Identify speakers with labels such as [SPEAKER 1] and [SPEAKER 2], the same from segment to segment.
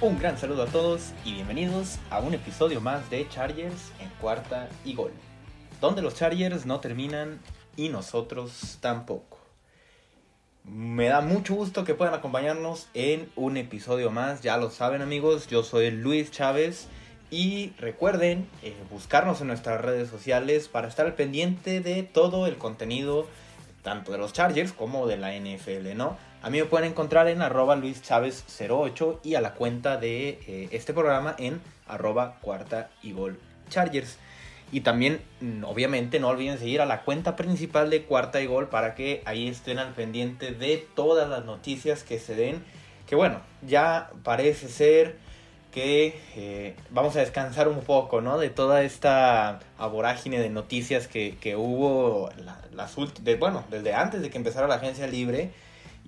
[SPEAKER 1] Un gran saludo a todos y bienvenidos a un episodio más de Chargers en cuarta y gol, donde los Chargers no terminan y nosotros tampoco. Me da mucho gusto que puedan acompañarnos en un episodio más, ya lo saben amigos, yo soy Luis Chávez y recuerden eh, buscarnos en nuestras redes sociales para estar al pendiente de todo el contenido, tanto de los Chargers como de la NFL, ¿no? A mí me pueden encontrar en arroba luischavez08 y a la cuenta de eh, este programa en arroba cuarta y gol chargers. Y también, mm, obviamente, no olviden seguir a la cuenta principal de Cuarta y Gol para que ahí estén al pendiente de todas las noticias que se den. Que bueno, ya parece ser que eh, vamos a descansar un poco, ¿no? De toda esta vorágine de noticias que, que hubo las bueno, desde antes de que empezara la agencia libre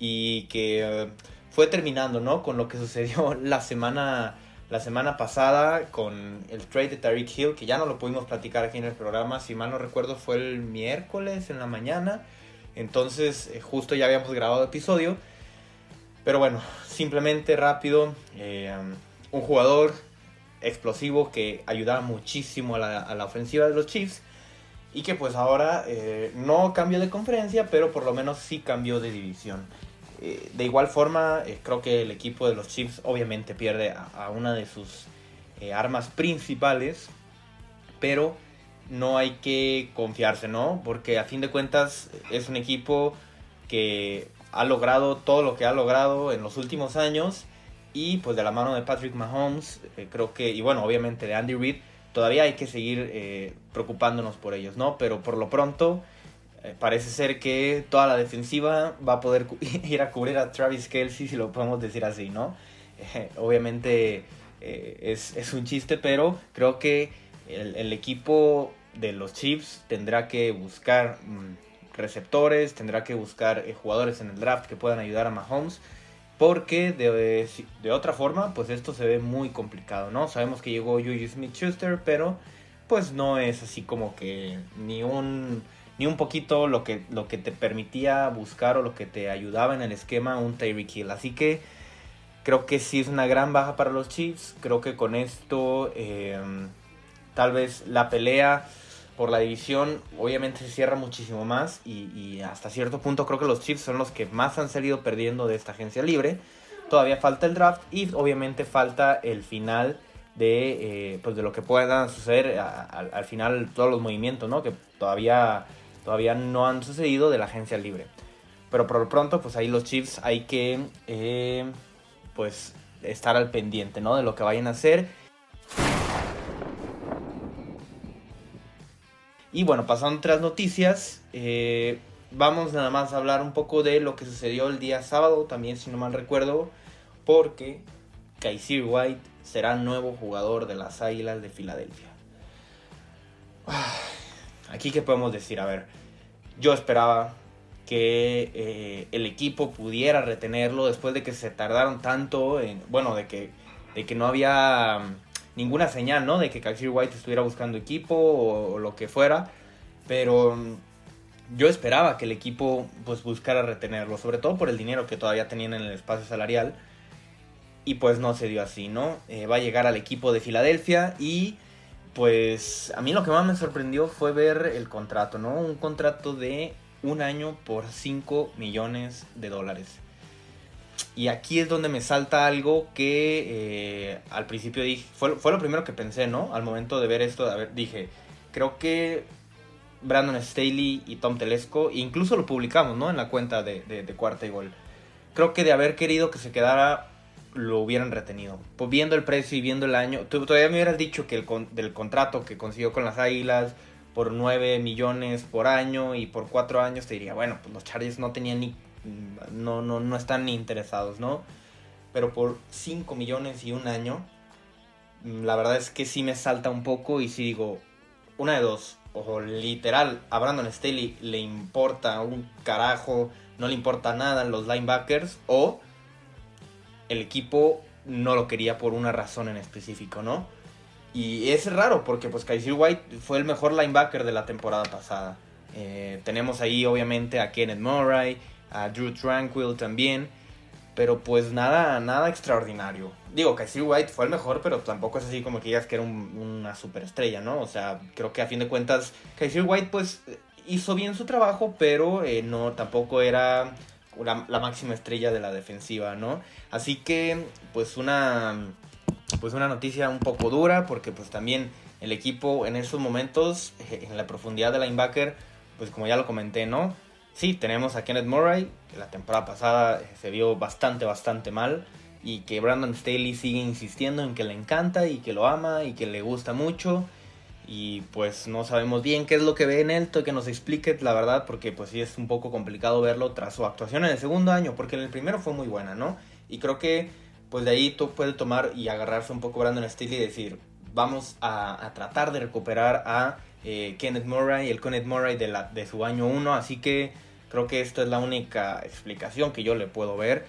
[SPEAKER 1] y que eh, fue terminando, ¿no? Con lo que sucedió la semana, la semana pasada con el trade de Tariq Hill, que ya no lo pudimos platicar aquí en el programa, si mal no recuerdo fue el miércoles en la mañana, entonces eh, justo ya habíamos grabado episodio, pero bueno, simplemente rápido, eh, un jugador explosivo que ayudaba muchísimo a la, a la ofensiva de los Chiefs y que pues ahora no cambió de conferencia, pero por lo menos sí cambió de división. Eh, de igual forma, eh, creo que el equipo de los Chiefs obviamente pierde a, una de sus eh, armas principales, pero no hay que confiarse, ¿no? Porque a fin de cuentas es un equipo que ha logrado todo lo que ha logrado en los últimos años y pues de la mano de Patrick Mahomes, creo que, y bueno, obviamente de Andy Reid, todavía hay que seguir preocupándonos por ellos, ¿no? Pero por lo pronto parece ser que toda la defensiva va a poder ir a cubrir a Travis Kelsey, si lo podemos decir así, ¿no? Eh, obviamente eh, es, un chiste, pero creo que el, equipo de los Chiefs tendrá que buscar mm, receptores, tendrá que buscar jugadores en el draft que puedan ayudar a Mahomes. Porque de, de, otra forma, pues esto se ve muy complicado, ¿no? Sabemos que llegó Juju Smith-Schuster, pero pues no es así como que ni un ni un poquito lo que, lo que te permitía buscar o lo que te ayudaba en el esquema un Tyreek Hill. Así que creo que sí es una gran baja para los Chiefs. Creo que con esto em, tal vez la pelea por la división obviamente se cierra muchísimo más y, hasta cierto punto creo que los Chiefs son los que más han salido perdiendo de esta agencia libre. Todavía falta el draft y obviamente falta el final de, eh, pues de lo que pueda suceder al final todos los movimientos, ¿no? Que todavía todavía no han sucedido de la agencia libre. Pero por lo pronto, pues ahí los Chiefs hay que eh, pues estar al pendiente, ¿no? De lo que vayan a hacer. Y bueno, pasando a otras noticias, eh, vamos nada más a hablar un poco de lo que sucedió el día sábado, también si no mal recuerdo, porque Kaiser White será nuevo jugador de las Águilas de Filadelfia. Aquí qué podemos decir, a ver, yo esperaba que eh, el equipo pudiera retenerlo después de que se tardaron tanto, en, bueno, de que, de que no había mm, ninguna señal, ¿no? De que Kyle White estuviera buscando equipo o, lo que fuera, pero mm, yo esperaba que el equipo pues buscara retenerlo, sobre todo por el dinero que todavía tenían en el espacio salarial, y pues no se dio así, ¿no? Eh, va a llegar al equipo de Filadelfia y pues a mí lo que más me sorprendió fue ver el contrato, ¿no? Un contrato de un año por 5 millones de dólares. Y aquí es donde me salta algo que eh, al principio dije, fue, fue, lo primero que pensé, ¿no? Al momento de ver esto, dije, creo que Brandon Staley y Tom Telesco, incluso lo publicamos, ¿no? En la cuenta de, de, de Cuarta y Gol. Creo que de haber querido que se quedara lo hubieran retenido. Pues viendo el precio y viendo el año, tú todavía me hubieras dicho que el del contrato que consiguió con las Águilas por 9 millones por año y por 4 años, te diría, bueno, pues los Chargers no tenían ni, no, no, no están ni interesados, ¿no? Pero por 5 millones y un año, la verdad es que sí me salta un poco y sí digo, una de dos, o literal, a Brandon Staley le importa un carajo, no le importa nada los linebackers, o el equipo no lo quería por una razón en específico, ¿no? Y es raro porque pues Kaiser White fue el mejor linebacker de la temporada pasada. Eh, tenemos ahí obviamente a Kenneth Murray, a Drew Tranquil también. pero pues nada, nada extraordinario. Digo, Casey White fue el mejor, pero tampoco es así como que digas que era una superestrella, ¿no? O sea, creo que a fin de cuentas, Casey White pues hizo bien su trabajo, pero eh, no, tampoco era la, máxima estrella de la defensiva, ¿no? Así que, pues una, pues una noticia un poco dura, porque pues también el equipo en esos momentos, eh, en la profundidad de linebacker, pues como ya lo comenté, ¿no? Sí, tenemos a Kenneth Murray, que la temporada pasada se vio bastante, bastante mal. Y que Brandon Staley sigue insistiendo en que le encanta y que lo ama y que le gusta mucho. Y pues no sabemos bien qué es lo que ve en él, que nos explique la verdad, porque pues sí es un poco complicado verlo tras su actuación en el segundo año, porque en el primero fue muy buena, ¿no? Y creo que pues de ahí tú puedes tomar y agarrarse un poco Brandon Staley y decir, vamos a, tratar de recuperar a eh, Kenneth Murray, el Kenneth Murray de, la, de su año 1, así que Creo que esta es la única explicación que yo le puedo ver.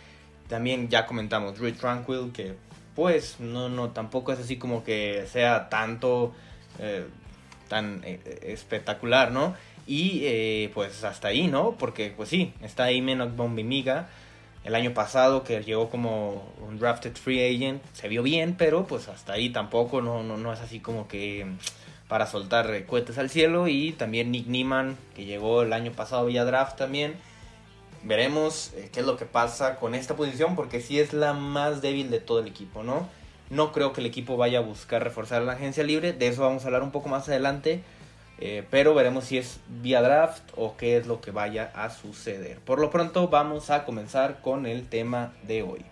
[SPEAKER 1] También ya comentamos Drew Tranquil, que pues no, no, tampoco es así como que sea tanto, eh, tan eh, espectacular, ¿no? Y eh, pues hasta ahí, ¿no? Porque pues sí, está ahí Menok Bombimiga. El año pasado que llegó como un drafted free agent, se vio bien, pero pues hasta ahí tampoco, no, no, no es así como que para soltar cohetes al cielo. Y también Nick Nieman, que llegó el año pasado vía draft también. Veremos qué es lo que pasa con esta posición, porque sí es la más débil de todo el equipo, ¿no? No creo que el equipo vaya a buscar reforzar la agencia libre, de eso vamos a hablar un poco más adelante. Eh, pero veremos si es vía draft o qué es lo que vaya a suceder. Por lo pronto vamos a comenzar con el tema de hoy.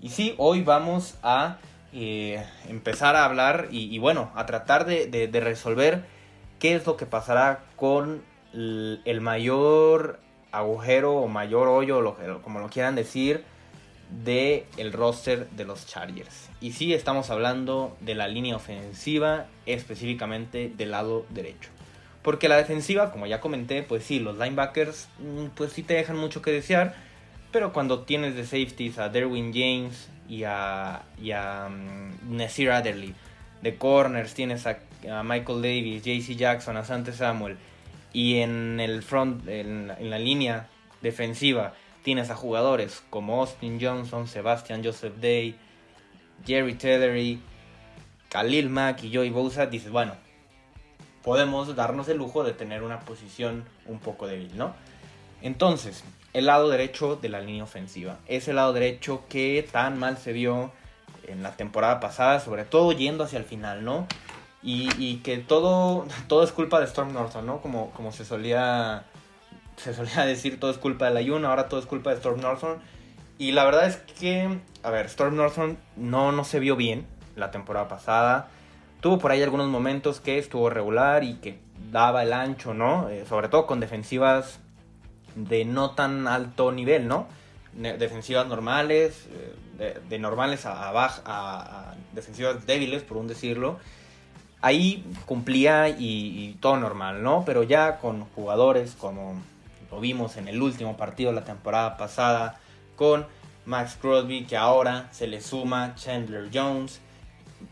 [SPEAKER 1] Y sí, hoy vamos a eh, empezar a hablar y, bueno, a tratar de, resolver qué es lo que pasará con el, mayor agujero o mayor hoyo, como lo quieran decir, de el roster de los Chargers. Y sí, estamos hablando de la línea ofensiva, específicamente del lado derecho. Porque la defensiva, como ya comenté, pues sí, los linebackers, mm, pues sí te dejan mucho que desear pero cuando tienes de safeties a Derwin James y a, y a um, Adderley, de corners tienes a, Michael Davis, JC Jackson, a Sante Samuel, y en el front, en, la línea defensiva, tienes a jugadores como Austin Johnson, Sebastian Joseph Day, Jerry Tellery, Khalil Mack y Joey Bosa, dices, bueno, podemos darnos el lujo de tener una posición un poco débil, ¿no? Entonces, el lado derecho de la línea ofensiva. Ese lado derecho que tan mal se vio en la temporada pasada, sobre todo yendo hacia el final, ¿no? Y, que todo, todo es culpa de Storm Norton, ¿no? Como, como se solía se solía decir todo es culpa de la Yuna, ahora todo es culpa de Storm Norton. Y la verdad es que, a ver, Storm Norton no, no se vio bien la temporada pasada. Tuvo por ahí algunos momentos que estuvo regular y que daba el ancho, ¿no? Eh, sobre todo con defensivas de no tan alto nivel, ¿no? Defensivas normales, eh, de, normales a, a, defensivas débiles, por un decirlo. Ahí cumplía y, todo normal, ¿no? Pero ya con jugadores como lo vimos en el último partido de la temporada pasada, con Max Crosby, que ahora se le suma Chandler Jones,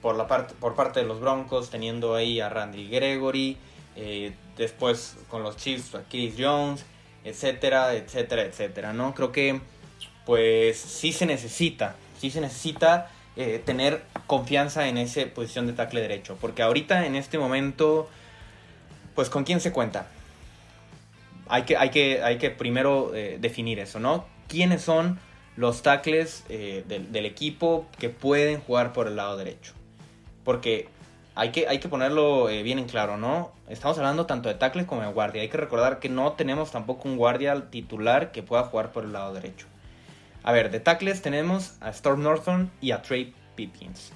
[SPEAKER 1] por, la parte, por parte de los Broncos, teniendo ahí a Randy Gregory, eh, después con los Chiefs a Chris Jones, etcétera, etcétera, etcétera, ¿no? Creo que pues sí se necesita, sí se necesita eh, tener confianza en esa posición de tackle derecho, porque ahorita en este momento, pues con quién se cuenta. Hay que, hay que, hay que primero eh, definir eso, ¿no? ¿Quiénes son los tackles eh, del, equipo que pueden jugar por el lado derecho? Porque hay que, hay que ponerlo bien en claro, ¿no? Estamos hablando tanto de tackle como de guardia. Hay que recordar que no tenemos tampoco un guardia titular que pueda jugar por el lado derecho. A ver, de tackles tenemos a Storm Norton y a Trey Pipkins.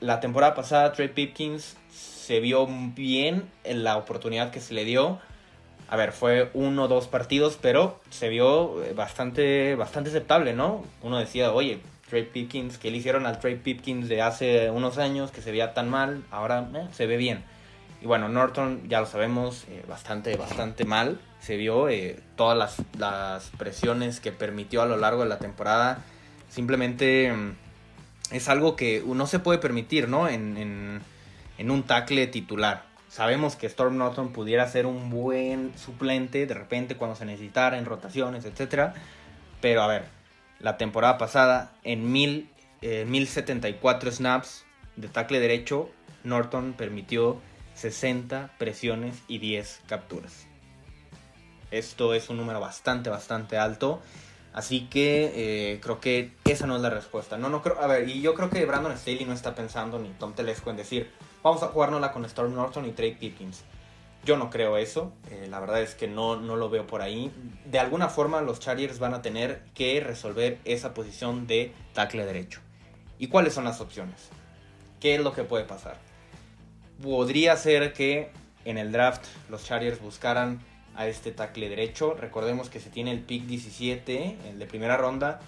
[SPEAKER 1] La temporada pasada Trey Pipkins se vio bien en la oportunidad que se le dio. A ver, fue uno o dos partidos, pero se vio eh, bastante, bastante aceptable, ¿no? Uno decía, oye, Trey Pipkins, que le hicieron al Trey Pipkins de hace unos años, que se veía tan mal, ahora eh, se ve bien. Y bueno, Norton, ya lo sabemos, eh, bastante, bastante mal. Se vio eh, todas las, presiones que permitió a lo largo de la temporada. Simplemente mm, es algo que no se puede permitir, ¿no? En, en, un tackle titular. sabemos que Storm Norton pudiera ser un buen suplente de repente cuando se necesitara en rotaciones, etc. Pero a ver, la temporada pasada en mil, 1074 eh, snaps de tackle derecho, Norton permitió 60 presiones y 10 capturas. Esto es un número bastante, bastante alto. Así que eh, creo que esa no es la respuesta. No, no creo. A ver, y yo creo que Brandon Staley no está pensando ni Tom Telesco en decir, vamos a jugárnosla con Storm Norton y Trey Pipkins. Yo no creo eso. Eh, la verdad es que no, no lo veo por ahí. De alguna forma, los Chargers van a tener que resolver esa posición de tackle derecho. ¿Y cuáles son las opciones? ¿Qué es lo que puede pasar? Podría ser que en el draft los Chargers buscaran a este tackle derecho. Recordemos que se tiene el pick 17, el de primera ronda,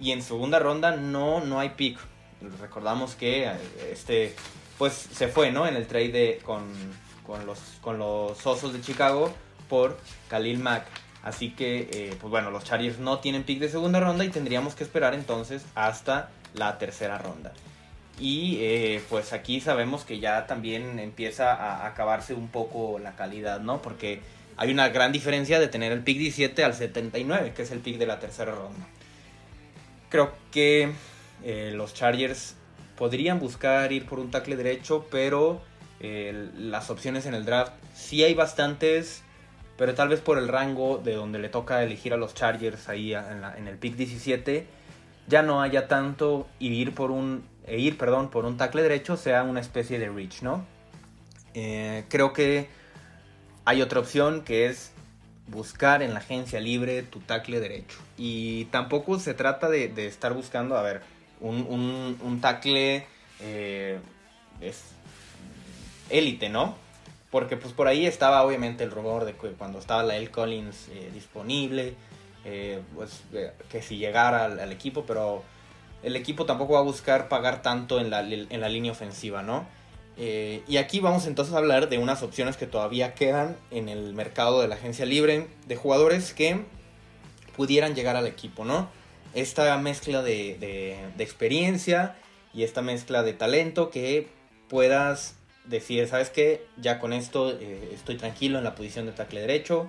[SPEAKER 1] y en segunda ronda no, no hay pick. Recordamos que eh, este pues se fue, ¿no? En el trade con, con, los, con los Osos de Chicago por Khalil Mack. Así que, eh, pues bueno, los Chargers no tienen pick de segunda ronda y tendríamos que esperar entonces hasta la tercera ronda. Y eh, pues aquí sabemos que ya también empieza a acabarse un poco la calidad, ¿no? Porque hay una gran diferencia de tener el pick 17 al 79, que es el pick de la tercera ronda. Creo que eh, los Chargers podrían buscar ir por un tackle derecho, pero eh, las opciones en el draft sí hay bastantes, pero tal vez por el rango de donde le toca elegir a los Chargers ahí en, el pick 17, ya no haya tanto y ir por un e ir, perdón, por un tackle derecho sea una especie de reach, ¿no? Eh, creo que hay otra opción que es buscar en la agencia libre tu tackle derecho. Y tampoco se trata de, estar buscando, a ver, un, un, tackle eh, es élite, ¿no? Porque pues por ahí estaba obviamente el rumor de que cuando estaba la L. Collins eh, disponible, pues que si llegara al, equipo, pero el equipo tampoco va a buscar pagar tanto en la, en la línea ofensiva, ¿no? Eh, y aquí vamos entonces a hablar de unas opciones que todavía quedan en el mercado de la agencia libre de jugadores que pudieran llegar al equipo, ¿no? Esta mezcla de, experiencia y esta mezcla de talento que puedas decir, ¿sabes qué? Ya con esto eh, estoy tranquilo en la posición de tackle derecho,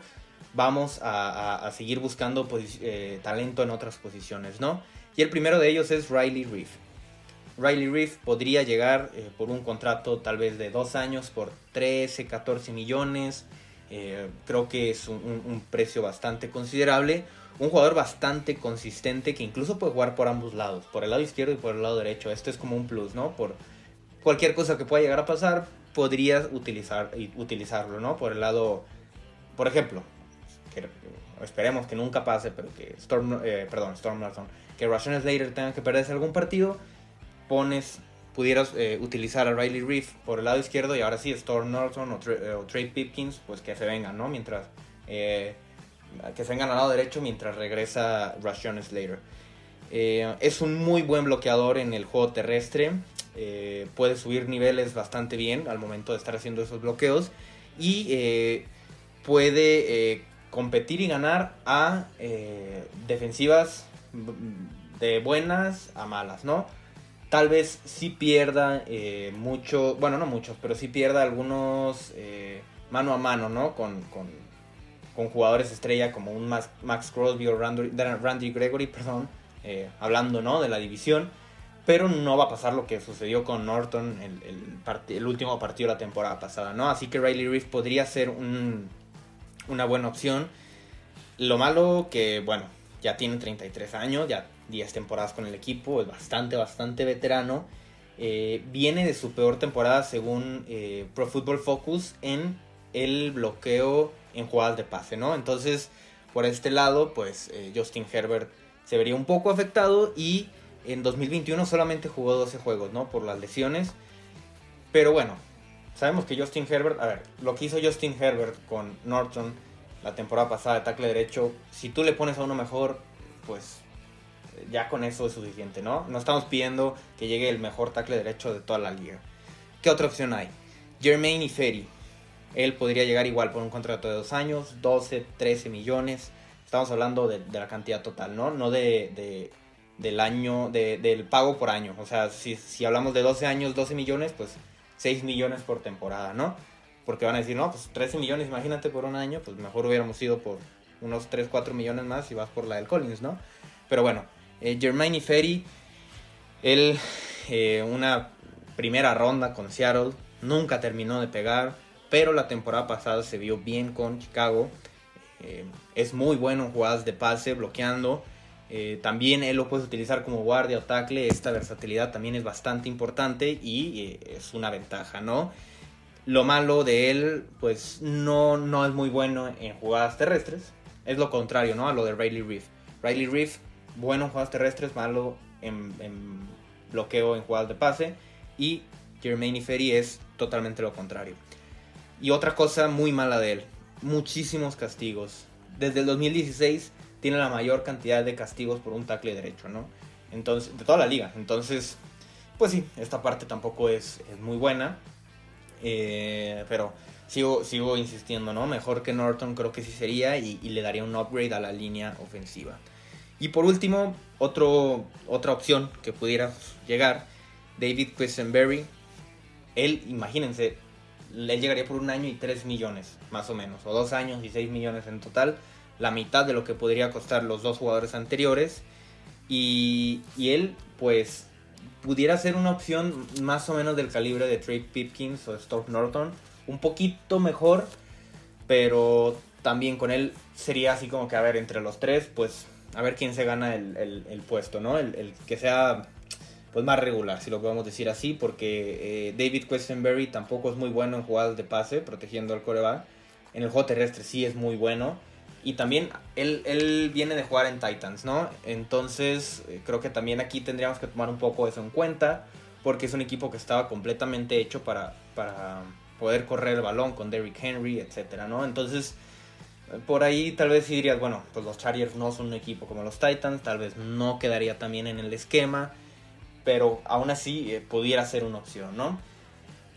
[SPEAKER 1] vamos a, seguir buscando eh, talento en otras posiciones, ¿no? Y el primero de ellos es Riley Reef. Riley Reef podría llegar eh, por un contrato tal vez de dos años por 13, 14 millones. Eh, creo que es un, precio bastante considerable. Un jugador bastante consistente que incluso puede jugar por ambos lados, por el lado izquierdo y por el lado derecho. Esto es como un plus, ¿no? Por cualquier cosa que pueda llegar a pasar, podrías utilizar, utilizarlo, ¿no? Por el lado, por ejemplo, esperemos que nunca pase, pero que Storm, eh, perdón, Storm que Rashawn Slater tenga que perderse algún partido pones, pudieras eh, utilizar a Riley Reef por el lado izquierdo y ahora sí Storm Norton o, eh, Trey Pipkins, pues que se vengan, ¿no? Mientras, eh, que se vengan al lado derecho mientras regresa Rashawn Slater. es un muy buen bloqueador en el juego terrestre. puede subir niveles bastante bien al momento de estar haciendo esos bloqueos. Y puede competir y ganar a defensivas de buenas a malas, ¿no? tal vez sí pierda eh, mucho, bueno, no muchos, pero sí pierda algunos eh, mano a mano, ¿no? Con, jugadores estrella como un Max, Crosby o Randy, Gregory, perdón, eh, hablando, ¿no? De la división. Pero no va a pasar lo que sucedió con Norton el, el, último partido de la temporada pasada, ¿no? Así que Riley Reef podría ser una buena opción. Lo malo que, bueno, ya tiene 33 años, ya 10 temporadas con el equipo, es bastante, bastante veterano. Eh, viene de su peor temporada según eh, Pro Football Focus en el bloqueo en jugadas de pase, ¿no? Entonces, por este lado, pues eh, Justin Herbert se vería un poco afectado y en 2021 solamente jugó 12 juegos, ¿no? Por las lesiones. Pero bueno, sabemos que Justin Herbert, a ver, lo que hizo Justin Herbert con Norton la temporada pasada de tackle derecho, si tú le pones a uno mejor, pues ya con eso es suficiente, ¿no? No estamos pidiendo que llegue el mejor tackle derecho de toda la liga. ¿Qué otra opción hay? Jermaine Ferry. Él podría llegar igual por un contrato de dos años, 12, 13 millones. Estamos hablando de, la cantidad total, ¿no? No de, del año, del pago por año. O sea, si, si hablamos de 12 años, 12 millones, pues 6 millones por temporada, ¿no? porque van a decir, no, pues 13 millones, imagínate por un año, pues mejor hubiéramos ido por unos 3, 4 millones más y vas por la del Collins, ¿no? Pero bueno, eh, Germaine Ferry, él, eh, una primera ronda con Seattle, nunca terminó de pegar, pero la temporada pasada se vio bien con Chicago. Eh, es muy bueno en jugadas de pase, bloqueando. Eh, también él lo puede utilizar como guardia o tackle. Esta versatilidad también es bastante importante y eh, es una ventaja, ¿no? Lo malo de él, pues no, no es muy bueno en jugadas terrestres. Es lo contrario, ¿no? A lo de Riley Reef. Riley Reef, bueno en jugadas terrestres, malo en, bloqueo en jugadas de pase. Y Jermaine Ferry es totalmente lo contrario. Y otra cosa muy mala de él, muchísimos castigos. Desde el 2016 tiene la mayor cantidad de castigos por un tackle derecho, ¿no? Entonces, de toda la liga. Entonces, pues sí, esta parte tampoco es, muy buena. Eh, pero sigo, sigo insistiendo, ¿no? Mejor que Norton creo que sí sería y, le daría un upgrade a la línea ofensiva. Y por último, otra opción que pudiera llegar, David Quisenberry. Él, imagínense, le llegaría por un año y 3 millones, más o menos, o dos años y 6 millones en total, la mitad de lo que podría costar los dos jugadores anteriores. Y, y él, pues, pudiera ser una opción más o menos del calibre de Trey Pipkins o Stoke Norton, un poquito mejor, pero también con él sería así como que, a ver, entre los tres, pues, a ver quién se gana el, el, puesto, ¿no? El, el que sea pues más regular, si lo podemos decir así, porque eh, David Questenberry tampoco es muy bueno en jugadas de pase, protegiendo al coreback. En el juego terrestre sí es muy bueno. Y también él, él viene de jugar en Titans, ¿no? Entonces eh, creo que también aquí tendríamos que tomar un poco eso en cuenta, porque es un equipo que estaba completamente hecho para, para poder correr el balón con Derrick Henry, etcétera, ¿no? Entonces, por ahí tal vez dirías, bueno, pues los Chargers no son un equipo como los Titans, tal vez no quedaría también en el esquema pero aún así eh, pudiera ser una opción, ¿no?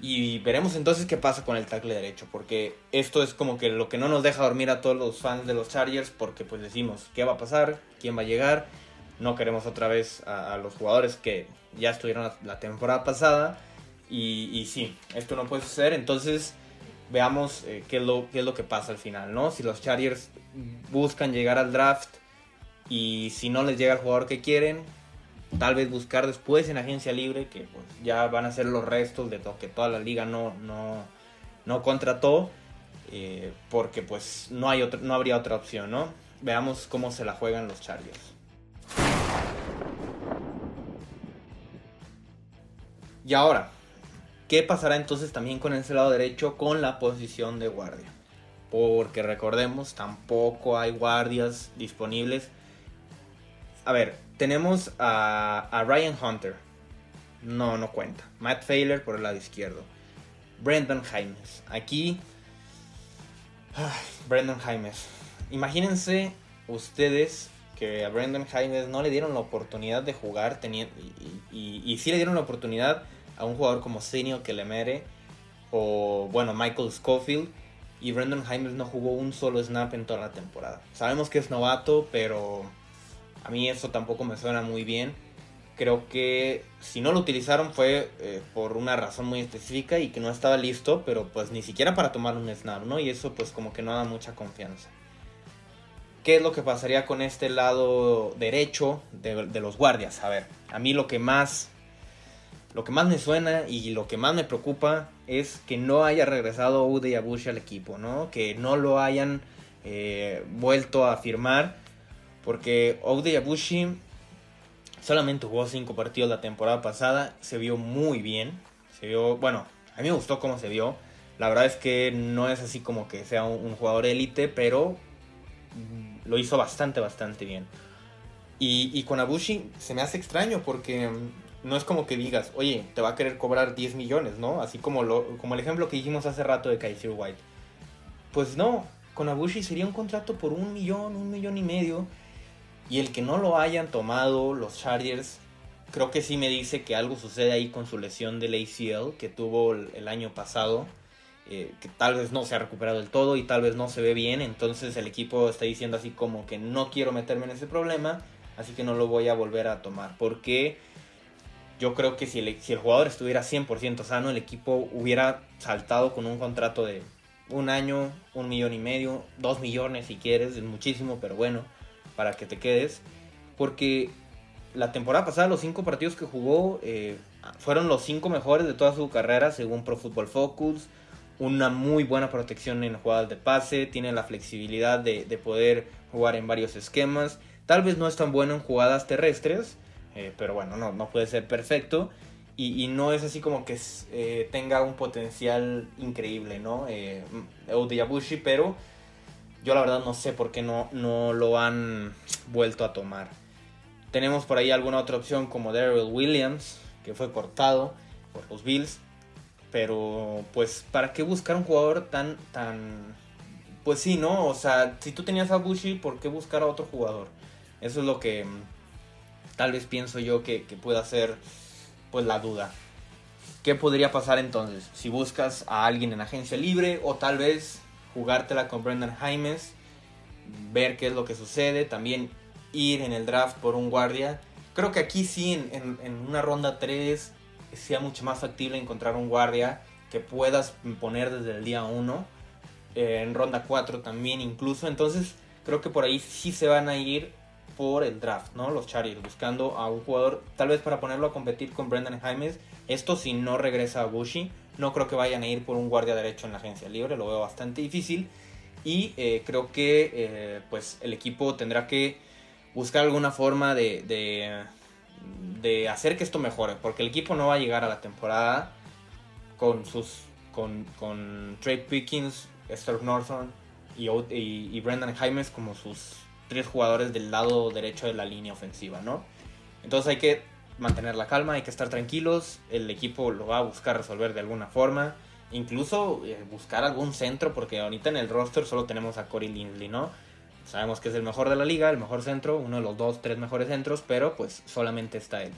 [SPEAKER 1] Y veremos entonces qué pasa con el tackle derecho, porque esto es como que lo que no nos deja dormir a todos los fans de los Chargers, porque pues decimos, ¿qué va a pasar? ¿Quién va a llegar? No queremos otra vez a, los jugadores que ya estuvieron la, temporada pasada. Y, y, sí, esto no puede suceder, entonces veamos eh, qué, es lo, qué es lo que pasa al final, ¿no? Si los Chargers buscan llegar al draft y si no les llega el jugador que quieren, tal vez buscar después en agencia libre, que pues, ya van a ser los restos de lo que toda la liga no, no, no contrató, eh, porque pues no, hay no habría otra opción, ¿no? Veamos cómo se la juegan los Chargers. Y ahora, ¿qué pasará entonces también con ese lado derecho con la posición de guardia? Porque recordemos, tampoco hay guardias disponibles. A ver, tenemos a, Ryan Hunter. No, no cuenta. Matt Failer por el lado izquierdo. Brendan Jaimes. Aquí. Brendan Jaimes. Imagínense ustedes que a Brendan Jaimes no le dieron la oportunidad de jugar. y, y, sí le dieron la oportunidad a un jugador como Senio que le mere. O bueno, Michael Schofield. Y Brendan Jaimes no jugó un solo snap en toda la temporada. Sabemos que es novato, pero a mí eso tampoco me suena muy bien. Creo que si no lo utilizaron fue eh, por una razón muy específica y que no estaba listo, pero pues ni siquiera para tomar un snap, ¿no? Y eso pues como que no da mucha confianza. ¿Qué es lo que pasaría con este lado derecho de, los guardias? A ver, a mí lo que más lo que más me suena y lo que más me preocupa es que no haya regresado Ude Abushi al equipo, ¿no? Que no lo hayan eh, vuelto a firmar porque Ogde Yabushi solamente jugó 5 partidos la temporada pasada. Se vio muy bien. Se vio, bueno, a mí me gustó cómo se vio. La verdad es que no es así como que sea un, jugador élite, pero lo hizo bastante, bastante bien. Y, con Abushi se me hace extraño porque no es como que digas, oye, te va a querer cobrar 10 millones, ¿no? Así como, lo, como el ejemplo que dijimos hace rato de Kaiser White. Pues no, con Abushi sería un contrato por un millón, un millón y medio. Y el que no lo hayan tomado los Chargers, creo que sí me dice que algo sucede ahí con su lesión del ACL que tuvo el, año pasado. Eh, que tal vez no se ha recuperado del todo y tal vez no se ve bien. Entonces el equipo está diciendo así como que no quiero meterme en ese problema, así que no lo voy a volver a tomar. Porque yo creo que si el, si el jugador estuviera 100% sano, el equipo hubiera saltado con un contrato de un año, un millón y medio, dos millones si quieres, es muchísimo, pero bueno, para que te quedes. Porque la temporada pasada, los cinco partidos que jugó eh, fueron los cinco mejores de toda su carrera, según Pro Football Focus. Una muy buena protección en jugadas de pase, tiene la flexibilidad de, poder jugar en varios esquemas. Tal vez no es tan bueno en jugadas terrestres, eh, pero bueno, no, no puede ser perfecto. Y, no es así como que eh, tenga un potencial increíble, ¿no? Eh, Odiabushi, pero yo la verdad no sé por qué no, no lo han vuelto a tomar. Tenemos por ahí alguna otra opción como Daryl Williams, que fue cortado por los Bills. Pero pues, ¿para qué buscar un jugador tan, tan... Pues sí, ¿no? O sea, si tú tenías a ¿por qué buscar a otro jugador? Eso es lo que mm, tal vez pienso yo que, que pueda ser pues la duda. ¿Qué podría pasar entonces? Si buscas a alguien en agencia libre o tal vez jugártela con Brendan Jaimes, ver qué es lo que sucede, también ir en el draft por un guardia. Creo que aquí sí, en, en, una ronda 3, sea mucho más factible encontrar un guardia que puedas poner desde el día 1. Eh, en ronda 4 también incluso. Entonces creo que por ahí sí se van a ir por el draft, ¿no? Los Chargers buscando a un jugador, tal vez para ponerlo a competir con Brendan Jaimes. Esto si no regresa a Bushi. No creo que vayan a ir por un guardia derecho en la agencia libre, lo veo bastante difícil. Y eh, creo que eh, pues el equipo tendrá que buscar alguna forma de, de, hacer que esto mejore. Porque el equipo no va a llegar a la temporada con sus con, con Trey Pickens, Esther Norton y, y, y Brendan Jaimes como sus tres jugadores del lado derecho de la línea ofensiva, ¿no? Entonces hay que mantener la calma, hay que estar tranquilos, el equipo lo va a buscar resolver de alguna forma, incluso eh, buscar algún centro, porque ahorita en el roster solo tenemos a Corey Lindley, ¿no? Sabemos que es el mejor de la liga, el mejor centro, uno de los dos, tres mejores centros, pero pues solamente está él.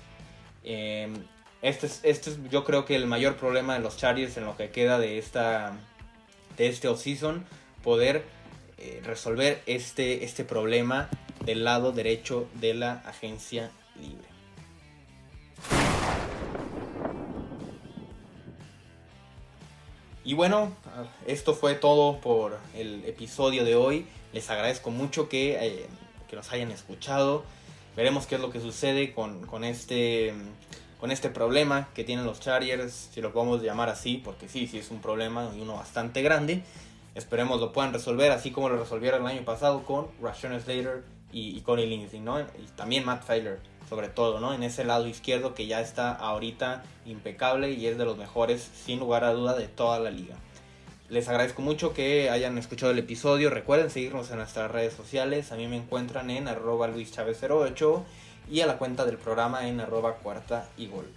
[SPEAKER 1] Em, este, es, este es yo creo que el mayor problema de los Chargers en lo que queda de esta de este offseason, poder eh, resolver este, este problema del lado derecho de la agencia libre. Y bueno, esto fue todo por el episodio de hoy. Les agradezco mucho que, eh, que nos hayan escuchado. Veremos qué es lo que sucede con, con, este, con este problema que tienen los Chargers, si lo podemos llamar así, porque sí, sí es un problema y uno bastante grande. Esperemos lo puedan resolver, así como lo resolvieron el año pasado con Rashawn Slater y, y Connie Lindsay, ¿no? Y también Matt Feiler, sobre todo, ¿no? En ese lado izquierdo que ya está ahorita impecable y es de los mejores, sin lugar a duda, de toda la liga. Les agradezco mucho que hayan escuchado el episodio. Recuerden seguirnos en nuestras redes sociales. A mí me encuentran en arroba luischavez08 y a la cuenta del programa en arroba cuarta y gol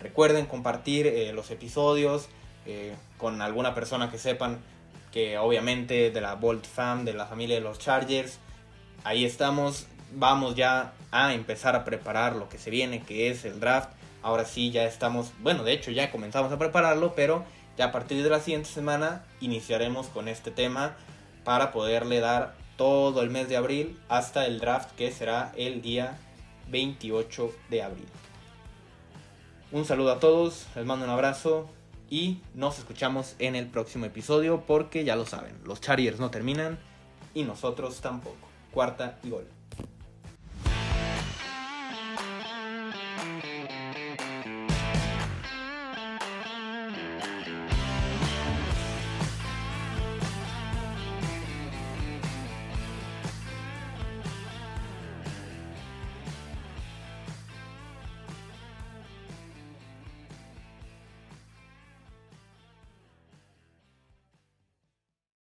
[SPEAKER 1] Recuerden compartir eh, los episodios eh, con alguna persona que sepan que obviamente de la Bolt Fam, de la familia de los Chargers. Ahí estamos, vamos ya a empezar a preparar lo que se viene, que es el draft. Ahora sí, ya estamos, bueno, de hecho ya comenzamos a prepararlo, pero ya a partir de la siguiente semana iniciaremos con este tema para poderle dar todo el mes de abril hasta el draft que será el día 28 de abril. Un saludo a todos, les mando un abrazo, y nos escuchamos en el próximo episodio porque ya lo saben, los Chargers no terminan y nosotros tampoco. Cuarta y gol.